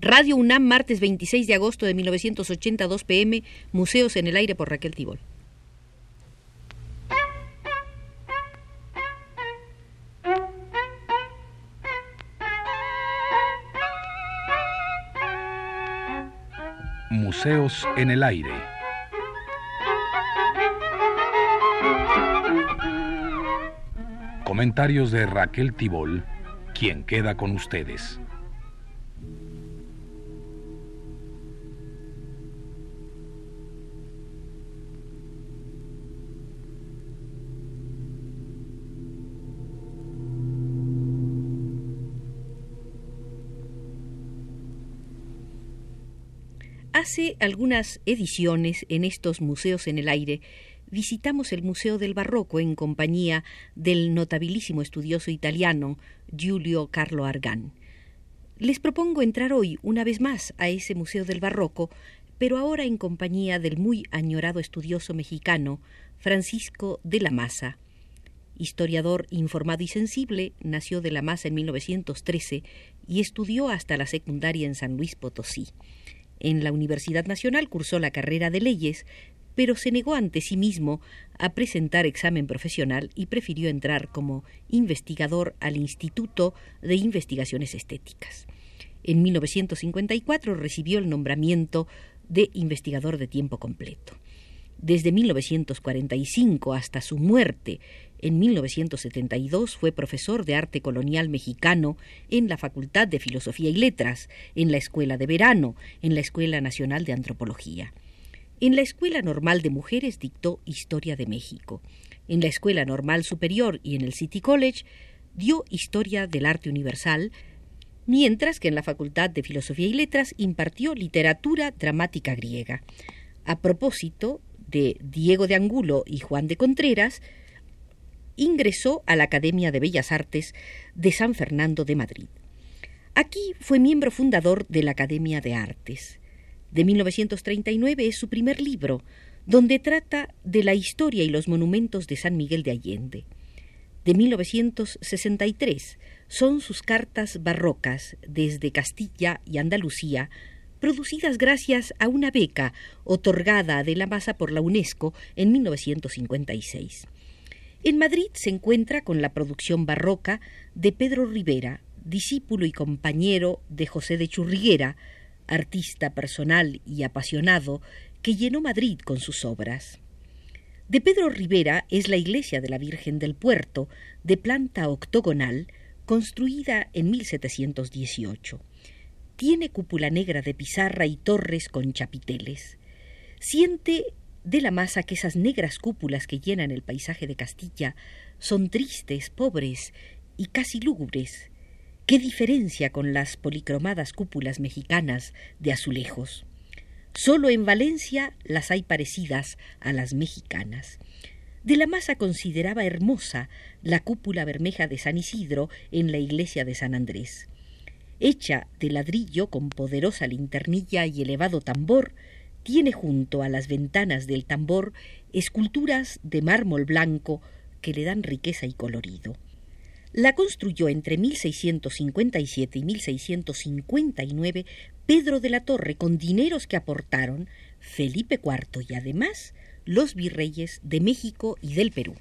Radio UNAM, martes 26 de agosto de 1982 pm, Museos en el Aire por Raquel Tibol. Museos en el Aire. Comentarios de Raquel Tibol, quien queda con ustedes. Hace algunas ediciones en estos museos en el aire visitamos el Museo del Barroco en compañía del notabilísimo estudioso italiano Giulio Carlo Argan. Les propongo entrar hoy una vez más a ese Museo del Barroco, pero ahora en compañía del muy añorado estudioso mexicano Francisco de la Maza. Historiador informado y sensible, nació de la Maza en 1913 y estudió hasta la secundaria en San Luis Potosí. En la Universidad Nacional cursó la carrera de leyes, pero se negó ante sí mismo a presentar examen profesional y prefirió entrar como investigador al Instituto de Investigaciones Estéticas. En 1954 recibió el nombramiento de investigador de tiempo completo. Desde 1945 hasta su muerte en 1972 fue profesor de arte colonial mexicano en la Facultad de Filosofía y Letras, en la Escuela de Verano, en la Escuela Nacional de Antropología. En la Escuela Normal de Mujeres dictó Historia de México. En la Escuela Normal Superior y en el City College dio Historia del Arte Universal, mientras que en la Facultad de Filosofía y Letras impartió literatura dramática griega. A propósito de Diego de Angulo y Juan de Contreras, ingresó a la Academia de Bellas Artes de San Fernando de Madrid. Aquí fue miembro fundador de la Academia de Artes. De 1939 es su primer libro, donde trata de la historia y los monumentos de San Miguel de Allende. De 1963 son sus cartas barrocas desde Castilla y Andalucía, producidas gracias a una beca otorgada de la masa por la UNESCO en 1956. En Madrid se encuentra con la producción barroca de Pedro Rivera, discípulo y compañero de José de Churriguera, artista personal y apasionado que llenó Madrid con sus obras. De Pedro Rivera es la iglesia de la Virgen del Puerto, de planta octogonal, construida en 1718. Tiene cúpula negra de pizarra y torres con chapiteles. Siente de la masa que esas negras cúpulas que llenan el paisaje de Castilla son tristes, pobres y casi lúgubres. ¿Qué diferencia con las policromadas cúpulas mexicanas de azulejos? Solo en Valencia las hay parecidas a las mexicanas. De la masa consideraba hermosa la cúpula bermeja de San Isidro en la iglesia de San Andrés. Hecha de ladrillo con poderosa linternilla y elevado tambor, tiene junto a las ventanas del tambor esculturas de mármol blanco que le dan riqueza y colorido. La construyó entre 1657 y 1659 Pedro de la Torre con dineros que aportaron Felipe IV y además los virreyes de México y del Perú.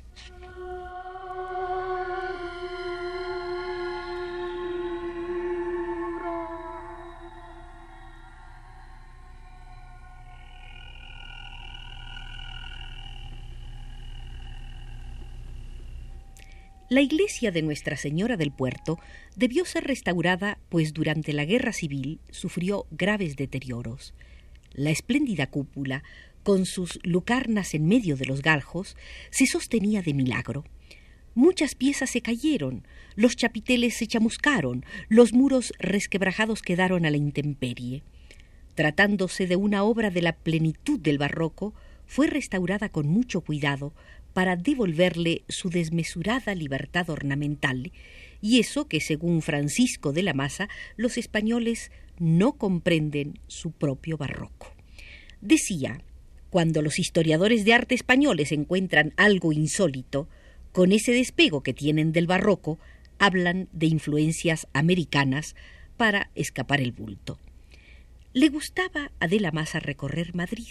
La iglesia de Nuestra Señora del Puerto debió ser restaurada, pues durante la Guerra Civil sufrió graves deterioros. La espléndida cúpula, con sus lucarnas en medio de los galjos, se sostenía de milagro. Muchas piezas se cayeron, los chapiteles se chamuscaron, los muros resquebrajados quedaron a la intemperie. Tratándose de una obra de la plenitud del barroco, fue restaurada con mucho cuidado para devolverle su desmesurada libertad ornamental, y eso que, según Francisco de la Maza, los españoles no comprenden su propio barroco. Decía, cuando los historiadores de arte españoles encuentran algo insólito, con ese despego que tienen del barroco, hablan de influencias americanas para escapar el bulto. Le gustaba a De la Maza recorrer Madrid,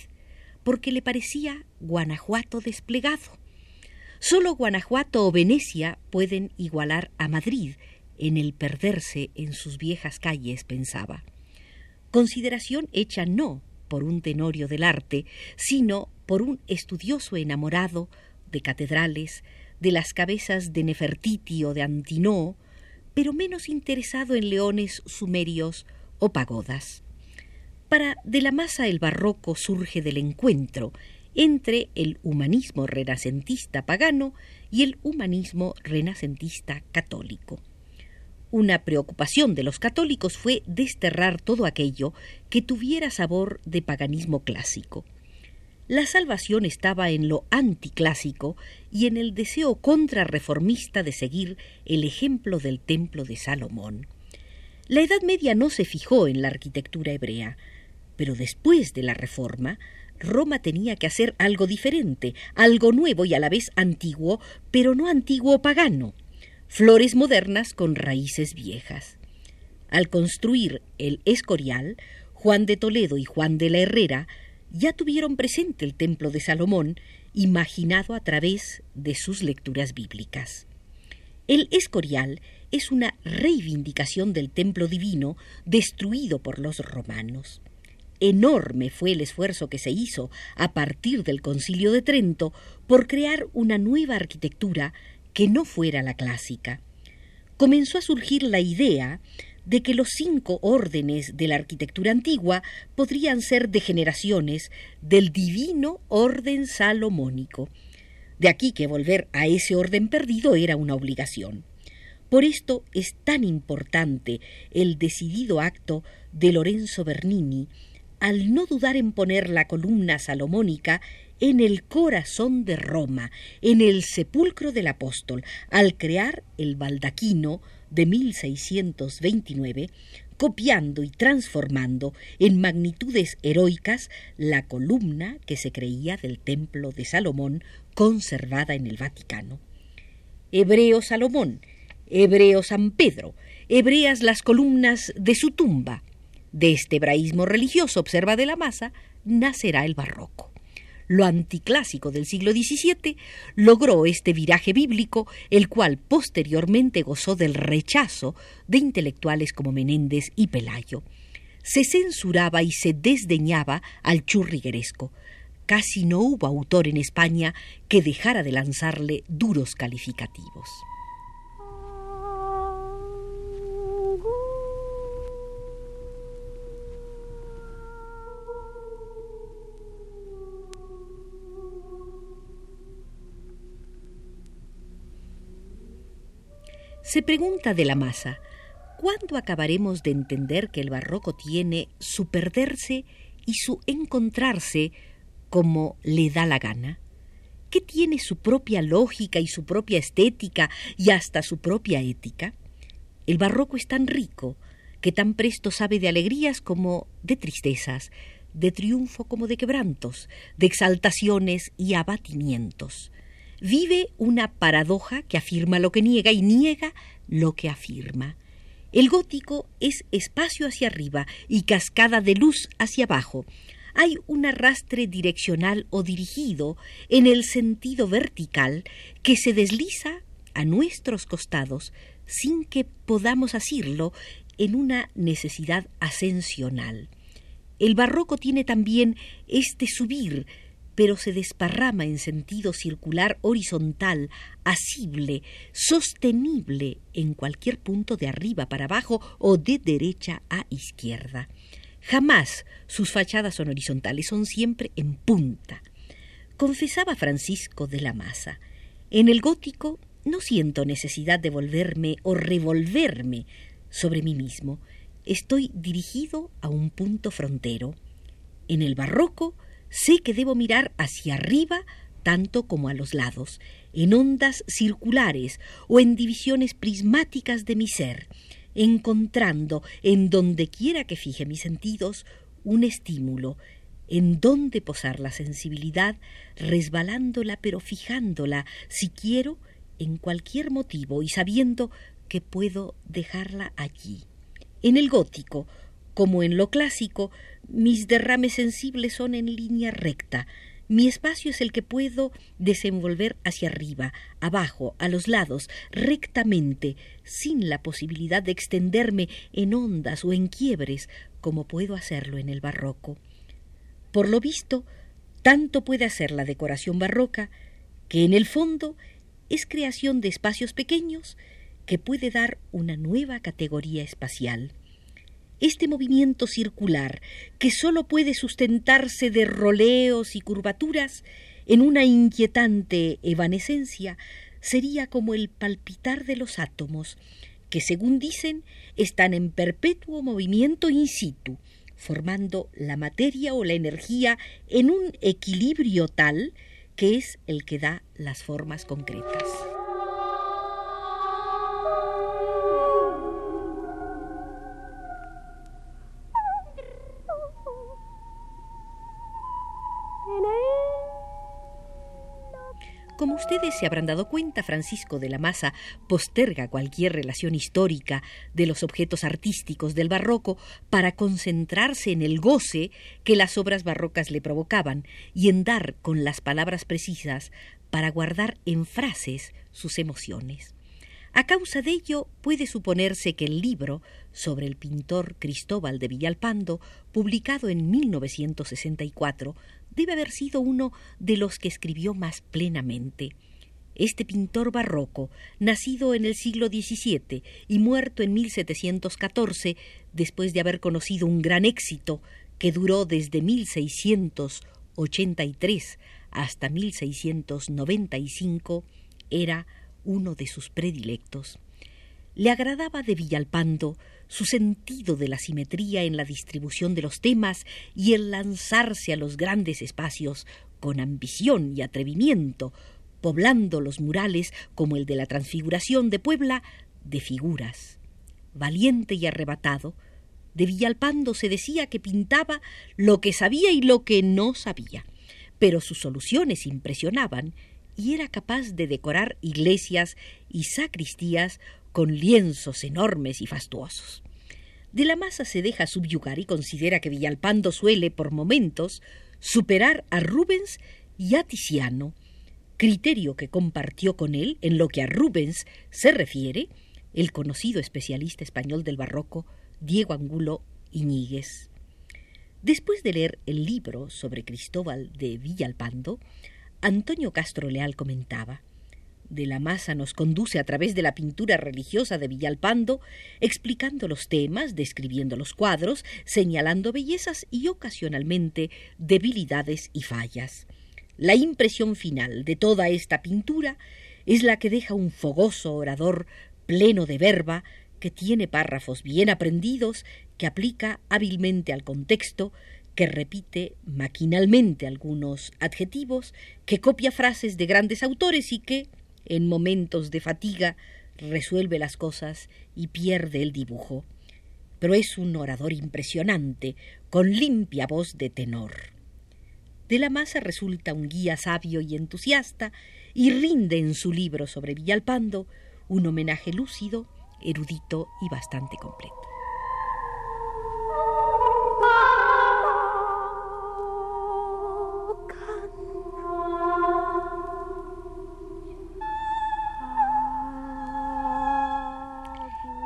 porque le parecía Guanajuato desplegado. Solo Guanajuato o Venecia pueden igualar a Madrid en el perderse en sus viejas calles, pensaba. Consideración hecha no por un tenorio del arte, sino por un estudioso enamorado de catedrales, de las cabezas de Nefertiti o de Antinoo, pero menos interesado en leones sumerios o pagodas. Para de la masa el barroco surge del encuentro entre el humanismo renacentista pagano y el humanismo renacentista católico. Una preocupación de los católicos fue desterrar todo aquello que tuviera sabor de paganismo clásico. La salvación estaba en lo anticlásico y en el deseo contrarreformista de seguir el ejemplo del templo de Salomón. La Edad Media no se fijó en la arquitectura hebrea, pero después de la Reforma, Roma tenía que hacer algo diferente, algo nuevo y a la vez antiguo, pero no antiguo pagano, flores modernas con raíces viejas. Al construir el Escorial, Juan de Toledo y Juan de la Herrera ya tuvieron presente el templo de Salomón, imaginado a través de sus lecturas bíblicas. El Escorial es una reivindicación del templo divino destruido por los romanos. Enorme fue el esfuerzo que se hizo a partir del Concilio de Trento por crear una nueva arquitectura que no fuera la clásica. Comenzó a surgir la idea de que los cinco órdenes de la arquitectura antigua podrían ser degeneraciones del divino orden salomónico. De aquí que volver a ese orden perdido era una obligación. Por esto es tan importante el decidido acto de Lorenzo Bernini al no dudar en poner la columna salomónica en el corazón de Roma, en el sepulcro del apóstol, al crear el baldaquino de 1629, copiando y transformando en magnitudes heroicas la columna que se creía del templo de Salomón conservada en el Vaticano. Hebreo Salomón, hebreo San Pedro, hebreas las columnas de su tumba. De este hebraísmo religioso, observa de la masa, nacerá el barroco lo anticlásico del siglo XVII, logró este viraje bíblico, el cual posteriormente gozó del rechazo de intelectuales como Menéndez y Pelayo. Se censuraba y se desdeñaba al churrigueresco. Casi no hubo autor en España que dejara de lanzarle duros calificativos. Se pregunta de la masa, ¿cuándo acabaremos de entender que el barroco tiene su perderse y su encontrarse como le da la gana? ¿Que tiene su propia lógica y su propia estética y hasta su propia ética? El barroco es tan rico que tan presto sabe de alegrías como de tristezas, de triunfo como de quebrantos, de exaltaciones y abatimientos vive una paradoja que afirma lo que niega y niega lo que afirma. El gótico es espacio hacia arriba y cascada de luz hacia abajo. Hay un arrastre direccional o dirigido en el sentido vertical que se desliza a nuestros costados sin que podamos asirlo en una necesidad ascensional. El barroco tiene también este subir pero se desparrama en sentido circular horizontal, asible, sostenible en cualquier punto de arriba para abajo o de derecha a izquierda. Jamás sus fachadas son horizontales, son siempre en punta. Confesaba Francisco de la Maza, en el gótico no siento necesidad de volverme o revolverme sobre mí mismo. Estoy dirigido a un punto frontero. En el barroco Sé que debo mirar hacia arriba tanto como a los lados, en ondas circulares o en divisiones prismáticas de mi ser, encontrando en donde quiera que fije mis sentidos un estímulo, en donde posar la sensibilidad, resbalándola pero fijándola, si quiero, en cualquier motivo y sabiendo que puedo dejarla allí. En el gótico, Como en lo clásico, mis derrames sensibles son en línea recta, mi espacio es el que puedo desenvolver hacia arriba, abajo, a los lados, rectamente, sin la posibilidad de extenderme en ondas o en quiebres, como puedo hacerlo en el barroco. Por lo visto, tanto puede hacer la decoración barroca, que en el fondo es creación de espacios pequeños que puede dar una nueva categoría espacial. Este movimiento circular, que sólo puede sustentarse de roleos y curvaturas, en una inquietante evanescencia, sería como el palpitar de los átomos, que según dicen están en perpetuo movimiento in situ, formando la materia o la energía en un equilibrio tal que es el que da las formas concretas. Ustedes se habrán dado cuenta, Francisco de la Maza posterga cualquier relación histórica de los objetos artísticos del barroco para concentrarse en el goce que las obras barrocas le provocaban y en dar con las palabras precisas para guardar en frases sus emociones. A causa de ello, puede suponerse que el libro sobre el pintor Cristóbal de Villalpando, publicado en 1964, debe haber sido uno de los que escribió más plenamente. Este pintor barroco, nacido en el siglo XVII y muerto en 1714, después de haber conocido un gran éxito que duró desde 1683 hasta 1695, era uno de sus predilectos. Le agradaba de Villalpando su sentido de la simetría en la distribución de los temas y el lanzarse a los grandes espacios con ambición y atrevimiento, poblando los murales como el de la Transfiguración de Puebla de figuras. Valiente y arrebatado, de Villalpando se decía que pintaba lo que sabía y lo que no sabía, pero sus soluciones impresionaban y era capaz de decorar iglesias y sacristías con lienzos enormes y fastuosos. De la masa se deja subyugar y considera que Villalpando suele, por momentos, superar a Rubens y a Tiziano, criterio que compartió con él en lo que a Rubens se refiere el conocido especialista español del barroco Diego Angulo Iñiguez. Después de leer el libro sobre Cristóbal de Villalpando, Antonio Castro Leal comentaba de la masa nos conduce a través de la pintura religiosa de Villalpando, explicando los temas, describiendo los cuadros, señalando bellezas y ocasionalmente debilidades y fallas. La impresión final de toda esta pintura es la que deja un fogoso orador pleno de verba, que tiene párrafos bien aprendidos, que aplica hábilmente al contexto, que repite maquinalmente algunos adjetivos, que copia frases de grandes autores y que, en momentos de fatiga, resuelve las cosas y pierde el dibujo. Pero es un orador impresionante, con limpia voz de tenor. De la masa resulta un guía sabio y entusiasta, y rinde en su libro sobre Villalpando un homenaje lúcido, erudito y bastante completo.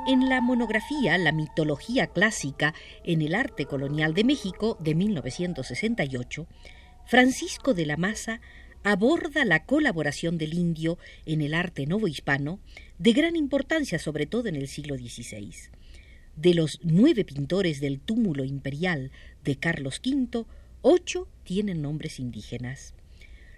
En la monografía La mitología clásica en el arte colonial de México de 1968, Francisco de la Maza aborda la colaboración del indio en el arte novohispano de gran importancia, sobre todo en el siglo XVI. De los nueve pintores del túmulo imperial de Carlos V, ocho tienen nombres indígenas.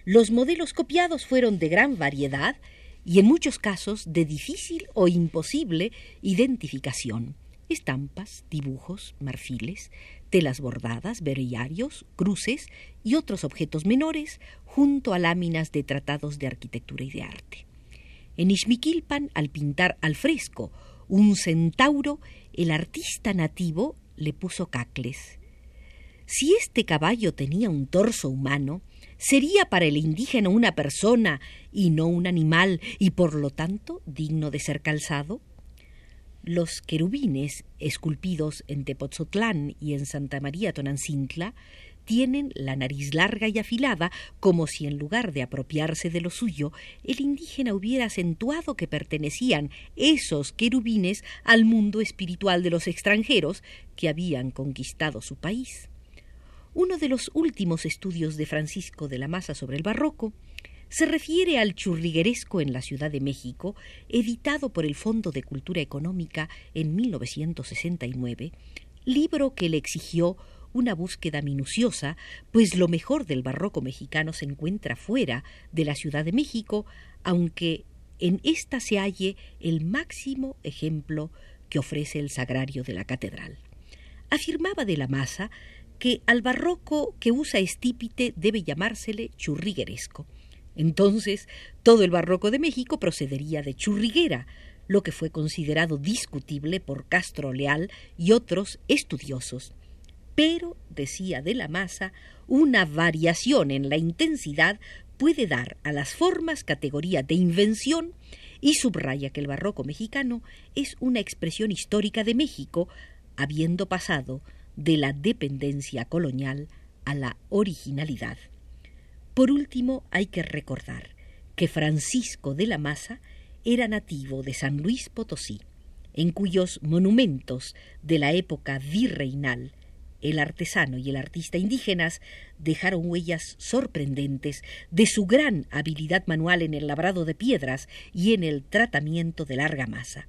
Los modelos copiados fueron de gran variedad y en muchos casos de difícil o imposible identificación. Estampas, dibujos, marfiles, telas bordadas, berillarios, cruces y otros objetos menores, junto a láminas de tratados de arquitectura y de arte. En Ixmiquilpan, al pintar al fresco un centauro, el artista nativo le puso cacles. Si este caballo tenía un torso humano, sería para el indígena una persona y no un animal y por lo tanto digno de ser calzado? Los querubines, esculpidos en Tepoztlán y en Santa María Tonancintla, tienen la nariz larga y afilada, como si en lugar de apropiarse de lo suyo, el indígena hubiera acentuado que pertenecían esos querubines al mundo espiritual de los extranjeros que habían conquistado su país. Uno de los últimos estudios de Francisco de la Maza sobre el barroco se refiere al churrigueresco en la Ciudad de México, editado por el Fondo de Cultura Económica en 1969, libro que le exigió una búsqueda minuciosa, pues lo mejor del barroco mexicano se encuentra fuera de la Ciudad de México, aunque en ésta se halle el máximo ejemplo que ofrece el sagrario de la catedral. Afirmaba de la masa que al barroco que usa estípite debe llamársele churrigueresco. Entonces, todo el barroco de México procedería de churriguera, lo que fue considerado discutible por Castro Leal y otros estudiosos pero, decía de la masa, una variación en la intensidad puede dar a las formas categoría de invención y subraya que el barroco mexicano es una expresión histórica de México, habiendo pasado de la dependencia colonial a la originalidad. Por último, hay que recordar que Francisco de la Maza era nativo de San Luis Potosí, en cuyos monumentos de la época virreinal el artesano y el artista indígenas dejaron huellas sorprendentes de su gran habilidad manual en el labrado de piedras y en el tratamiento de larga masa.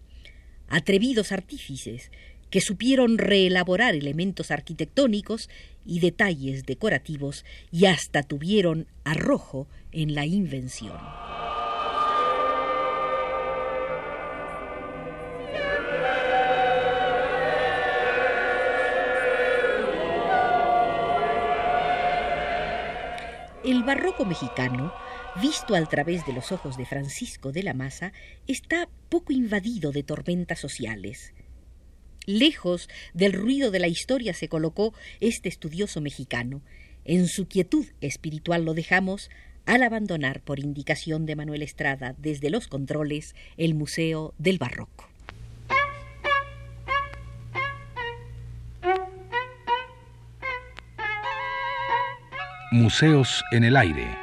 Atrevidos artífices que supieron reelaborar elementos arquitectónicos y detalles decorativos y hasta tuvieron arrojo en la invención. El barroco mexicano, visto a través de los ojos de Francisco de la Maza, está poco invadido de tormentas sociales. Lejos del ruido de la historia se colocó este estudioso mexicano. En su quietud espiritual lo dejamos al abandonar por indicación de Manuel Estrada desde los controles el Museo del Barroco. Museos en el aire.